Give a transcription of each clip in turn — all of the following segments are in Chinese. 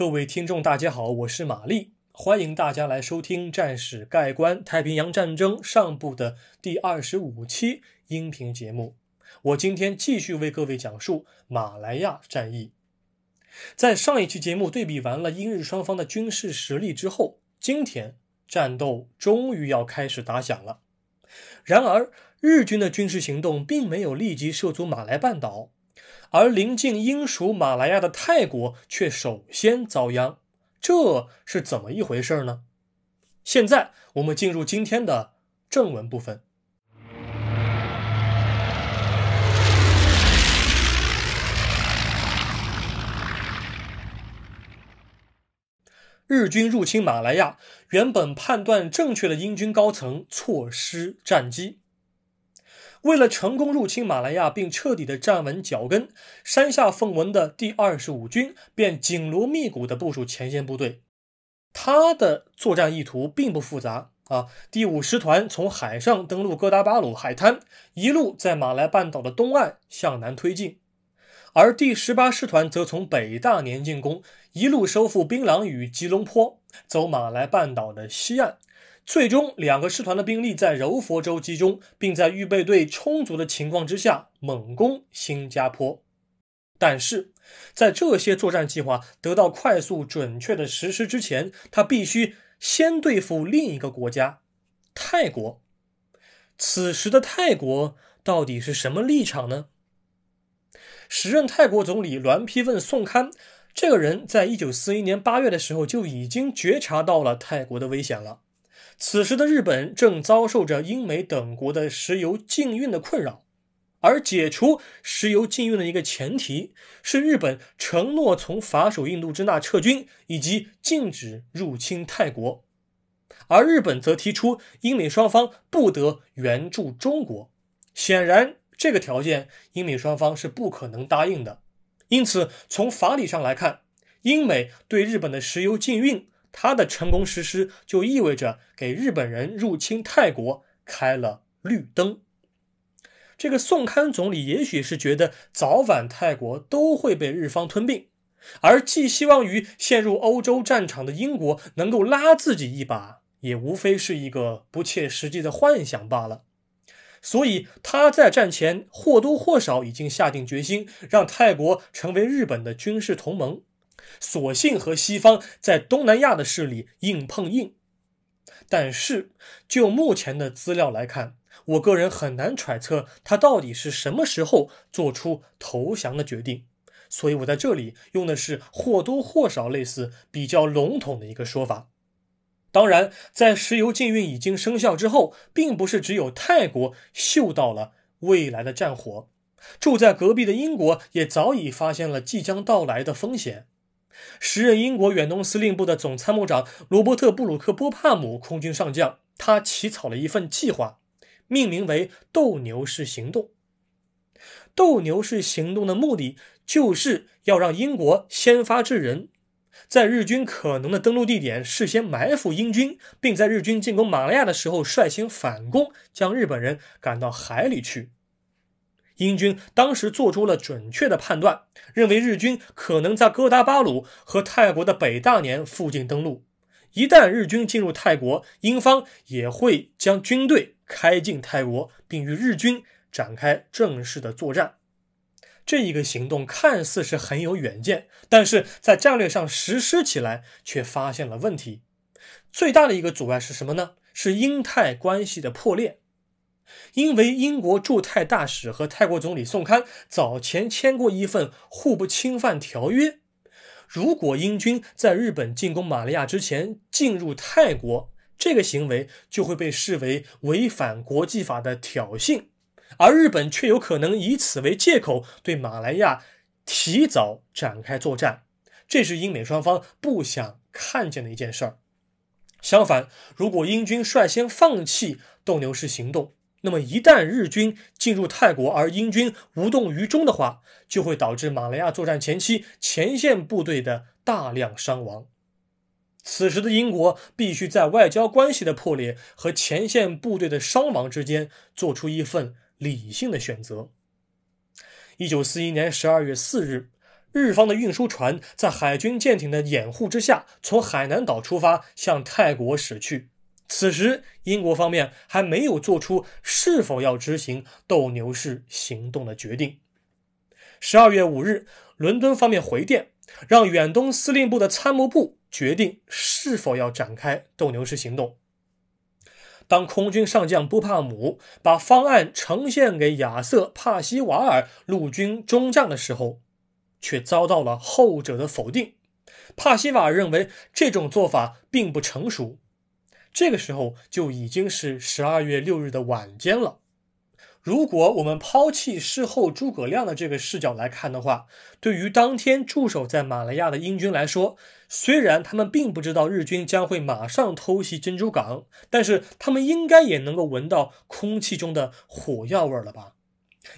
各位听众，大家好，我是玛丽，欢迎大家来收听《战史概观：太平洋战争上部》的第二十五期音频节目。我今天继续为各位讲述马来亚战役。在上一期节目对比完了英日双方的军事实力之后，今天战斗终于要开始打响了。然而，日军的军事行动并没有立即涉足马来半岛。而临近英属马来亚的泰国却首先遭殃，这是怎么一回事呢？现在我们进入今天的正文部分。日军入侵马来亚，原本判断正确的英军高层错失战机。为了成功入侵马来亚并彻底的站稳脚跟，山下奉文的第二十五军便紧锣密鼓地部署前线部队。他的作战意图并不复杂啊，第五师团从海上登陆哥达巴鲁海滩，一路在马来半岛的东岸向南推进；而第十八师团则从北大年进攻，一路收复槟榔与吉隆坡，走马来半岛的西岸。最终，两个师团的兵力在柔佛州集中，并在预备队充足的情况之下猛攻新加坡。但是，在这些作战计划得到快速准确的实施之前，他必须先对付另一个国家——泰国。此时的泰国到底是什么立场呢？时任泰国总理栾丕问宋堪，这个人在一九四一年八月的时候就已经觉察到了泰国的危险了。此时的日本正遭受着英美等国的石油禁运的困扰，而解除石油禁运的一个前提是日本承诺从法属印度支那撤军，以及禁止入侵泰国，而日本则提出英美双方不得援助中国。显然，这个条件英美双方是不可能答应的。因此，从法理上来看，英美对日本的石油禁运。他的成功实施就意味着给日本人入侵泰国开了绿灯。这个宋堪总理也许是觉得早晚泰国都会被日方吞并，而寄希望于陷入欧洲战场的英国能够拉自己一把，也无非是一个不切实际的幻想罢了。所以他在战前或多或少已经下定决心，让泰国成为日本的军事同盟。索性和西方在东南亚的势力硬碰硬，但是就目前的资料来看，我个人很难揣测他到底是什么时候做出投降的决定，所以我在这里用的是或多或少类似比较笼统的一个说法。当然，在石油禁运已经生效之后，并不是只有泰国嗅到了未来的战火，住在隔壁的英国也早已发现了即将到来的风险。时任英国远东司令部的总参谋长罗伯特·布鲁克·波帕姆空军上将，他起草了一份计划，命名为“斗牛士行动”。斗牛士行动的目的就是要让英国先发制人，在日军可能的登陆地点事先埋伏英军，并在日军进攻马来亚的时候率先反攻，将日本人赶到海里去。英军当时做出了准确的判断，认为日军可能在哥达巴鲁和泰国的北大年附近登陆。一旦日军进入泰国，英方也会将军队开进泰国，并与日军展开正式的作战。这一个行动看似是很有远见，但是在战略上实施起来却发现了问题。最大的一个阻碍是什么呢？是英泰关系的破裂。因为英国驻泰大使和泰国总理宋堪早前签过一份互不侵犯条约，如果英军在日本进攻马来亚之前进入泰国，这个行为就会被视为违反国际法的挑衅，而日本却有可能以此为借口对马来亚提早展开作战，这是英美双方不想看见的一件事儿。相反，如果英军率先放弃斗牛士行动，那么，一旦日军进入泰国，而英军无动于衷的话，就会导致马来亚作战前期前线部队的大量伤亡。此时的英国必须在外交关系的破裂和前线部队的伤亡之间做出一份理性的选择。一九四一年十二月四日，日方的运输船在海军舰艇的掩护之下，从海南岛出发，向泰国驶去。此时，英国方面还没有做出是否要执行斗牛士行动的决定。十二月五日，伦敦方面回电，让远东司令部的参谋部决定是否要展开斗牛士行动。当空军上将布帕姆把方案呈现给亚瑟·帕西瓦尔陆军中将的时候，却遭到了后者的否定。帕西瓦尔认为这种做法并不成熟。这个时候就已经是十二月六日的晚间了。如果我们抛弃事后诸葛亮的这个视角来看的话，对于当天驻守在马来亚的英军来说，虽然他们并不知道日军将会马上偷袭珍珠港，但是他们应该也能够闻到空气中的火药味了吧？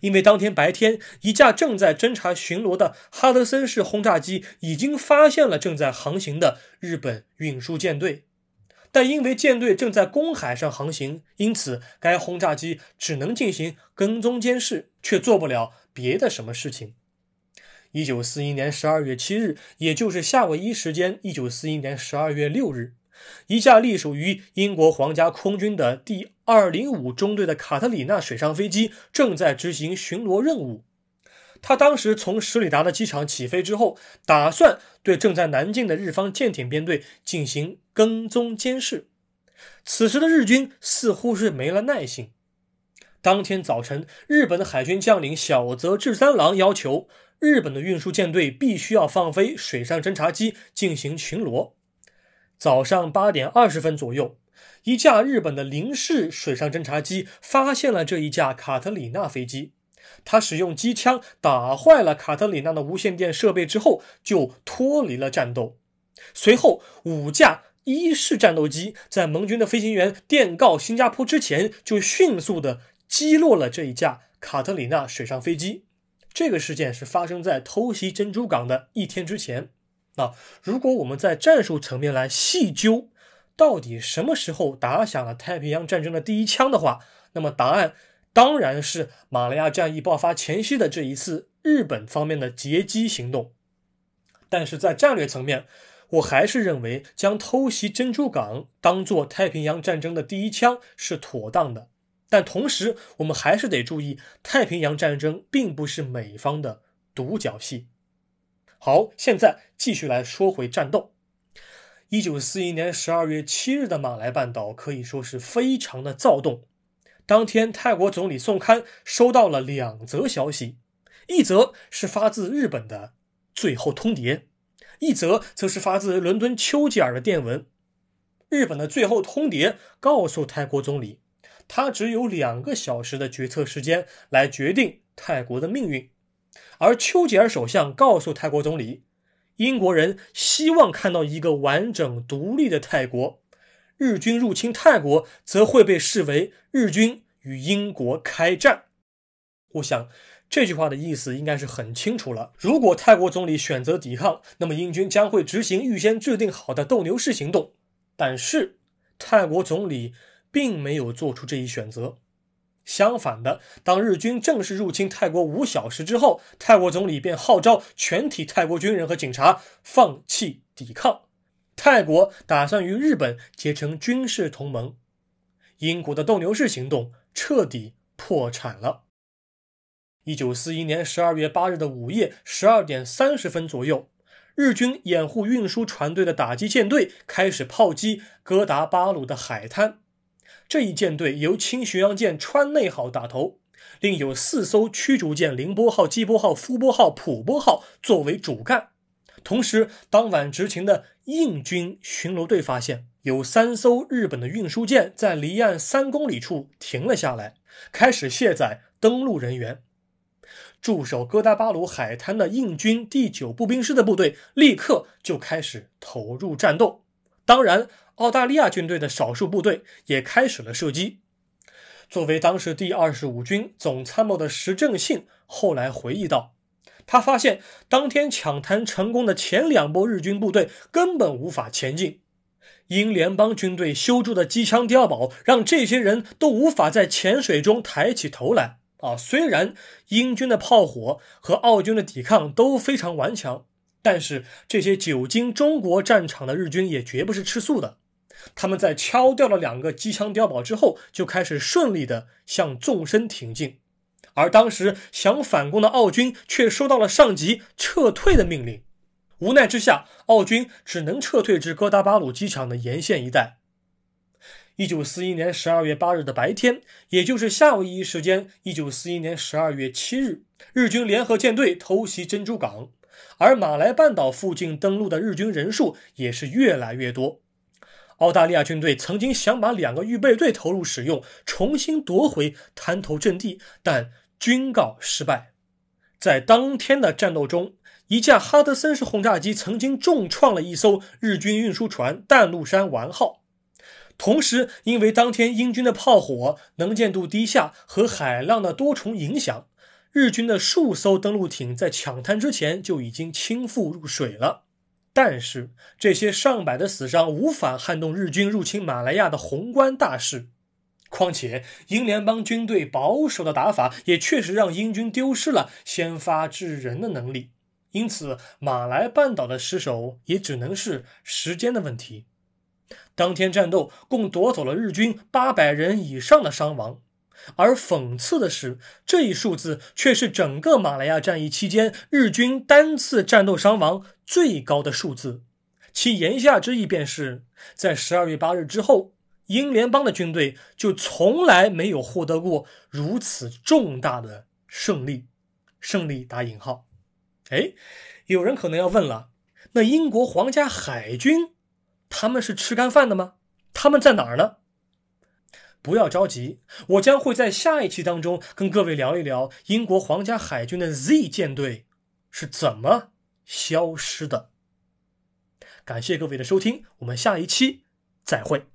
因为当天白天，一架正在侦察巡逻的哈德森式轰炸机已经发现了正在航行的日本运输舰队。但因为舰队正在公海上航行，因此该轰炸机只能进行跟踪监视，却做不了别的什么事情。一九四一年十二月七日，也就是夏威夷时间一九四一年十二月六日，一架隶属于英国皇家空军的第二零五中队的卡特里娜水上飞机正在执行巡逻任务。他当时从十里达的机场起飞之后，打算对正在南进的日方舰艇编队进行跟踪监视。此时的日军似乎是没了耐性。当天早晨，日本的海军将领小泽治三郎要求日本的运输舰队必须要放飞水上侦察机进行巡逻。早上八点二十分左右，一架日本的零式水上侦察机发现了这一架卡特里娜飞机。他使用机枪打坏了卡特里娜的无线电设备之后，就脱离了战斗。随后，五架一式战斗机在盟军的飞行员电告新加坡之前，就迅速的击落了这一架卡特里娜水上飞机。这个事件是发生在偷袭珍珠港的一天之前。那如果我们在战术层面来细究，到底什么时候打响了太平洋战争的第一枪的话，那么答案。当然是马来亚战役爆发前夕的这一次日本方面的截击行动，但是在战略层面，我还是认为将偷袭珍珠港当做太平洋战争的第一枪是妥当的。但同时，我们还是得注意，太平洋战争并不是美方的独角戏。好，现在继续来说回战斗。一九四一年十二月七日的马来半岛可以说是非常的躁动。当天，泰国总理宋堪收到了两则消息，一则是发自日本的最后通牒，一则则是发自伦敦丘吉尔的电文。日本的最后通牒告诉泰国总理，他只有两个小时的决策时间来决定泰国的命运，而丘吉尔首相告诉泰国总理，英国人希望看到一个完整独立的泰国。日军入侵泰国，则会被视为日军与英国开战。我想这句话的意思应该是很清楚了。如果泰国总理选择抵抗，那么英军将会执行预先制定好的斗牛士行动。但是泰国总理并没有做出这一选择。相反的，当日军正式入侵泰国五小时之后，泰国总理便号召全体泰国军人和警察放弃抵抗。泰国打算与日本结成军事同盟，英国的斗牛士行动彻底破产了。一九四一年十二月八日的午夜十二点三十分左右，日军掩护运输船队的打击舰队开始炮击哥达巴鲁的海滩。这一舰队由轻巡洋舰川内号打头，另有四艘驱逐舰凌波号、基波号、夫波号、普波号作为主干。同时，当晚执勤的印军巡逻队发现，有三艘日本的运输舰在离岸三公里处停了下来，开始卸载登陆人员。驻守哥达巴鲁海滩的印军第九步兵师的部队立刻就开始投入战斗。当然，澳大利亚军队的少数部队也开始了射击。作为当时第二十五军总参谋的石正信后来回忆道。他发现，当天抢滩成功的前两波日军部队根本无法前进。英联邦军队修筑的机枪碉堡让这些人都无法在潜水中抬起头来。啊，虽然英军的炮火和奥军的抵抗都非常顽强，但是这些久经中国战场的日军也绝不是吃素的。他们在敲掉了两个机枪碉堡之后，就开始顺利的向纵深挺进。而当时想反攻的奥军却收到了上级撤退的命令，无奈之下，奥军只能撤退至哥达巴鲁机场的沿线一带。一九四一年十二月八日的白天，也就是夏威夷时间一九四一年十二月七日，日军联合舰队偷袭珍珠港，而马来半岛附近登陆的日军人数也是越来越多。澳大利亚军队曾经想把两个预备队投入使用，重新夺回滩头阵地，但均告失败。在当天的战斗中，一架哈德森式轰炸机曾经重创了一艘日军运输船“淡路山丸号”。同时，因为当天英军的炮火能见度低下和海浪的多重影响，日军的数艘登陆艇在抢滩之前就已经倾覆入水了。但是，这些上百的死伤无法撼动日军入侵马来亚的宏观大势。况且，英联邦军队保守的打法也确实让英军丢失了先发制人的能力。因此，马来半岛的失守也只能是时间的问题。当天战斗共夺走了日军八百人以上的伤亡，而讽刺的是，这一数字却是整个马来亚战役期间日军单次战斗伤亡最高的数字。其言下之意便是，在十二月八日之后，英联邦的军队就从来没有获得过如此重大的胜利。胜利打引号。哎，有人可能要问了，那英国皇家海军？他们是吃干饭的吗？他们在哪儿呢？不要着急，我将会在下一期当中跟各位聊一聊英国皇家海军的 Z 舰队是怎么消失的。感谢各位的收听，我们下一期再会。